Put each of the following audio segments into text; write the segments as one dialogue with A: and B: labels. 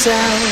A: sound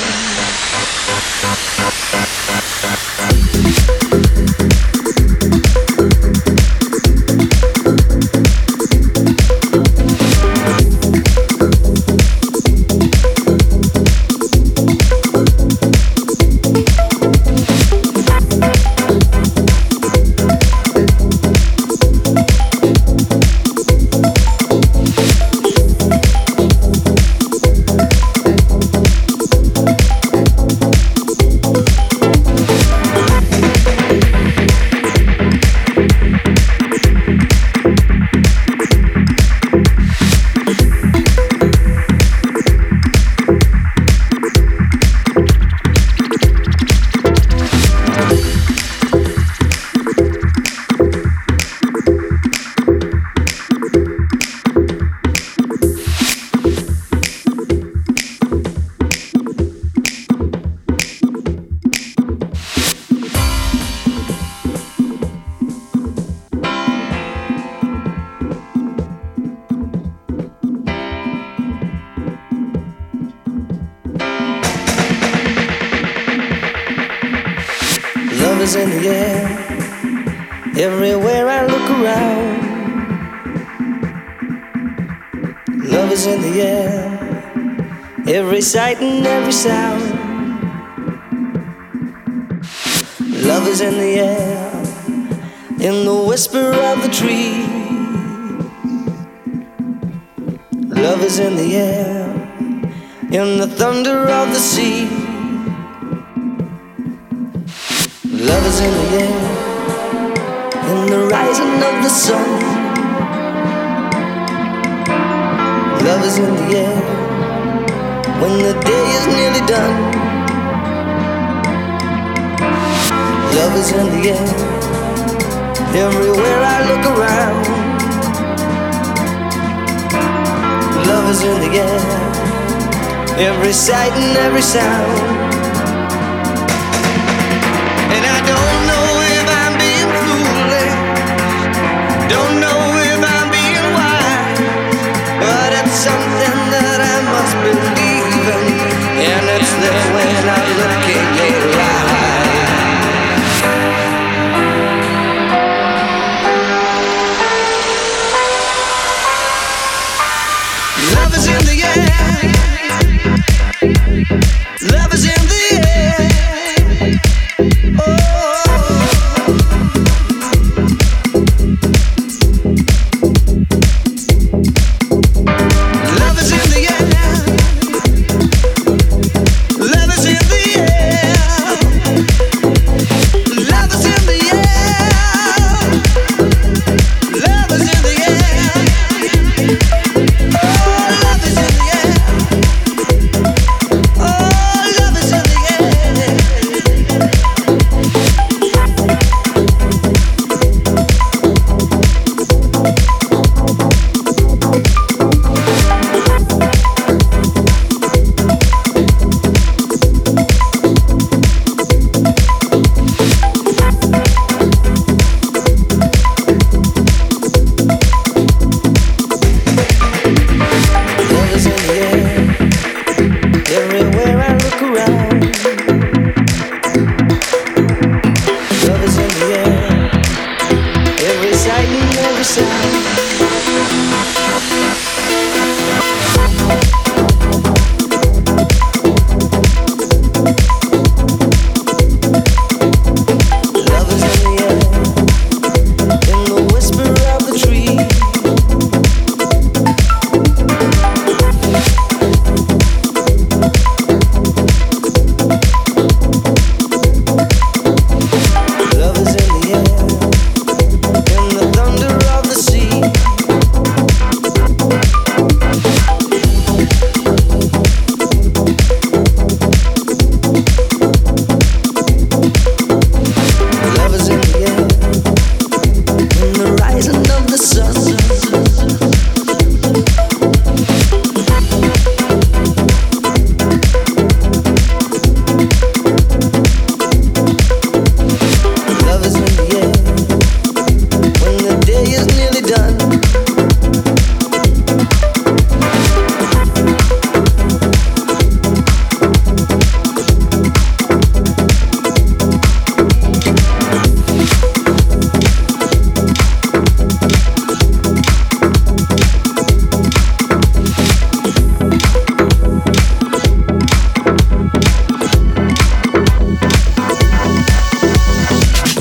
A: Is in the air. Everywhere I look around. Love is in the air. Every sight and every sound. Love is in the air. In the whisper of the tree. Love is in the air. In the thunder of the sea. Love is in the air. In the rising of the sun. Love is in the air. When the day is nearly done. Love is in the air. Everywhere I look around. Love is in the air. Every sight and every sound. Bye.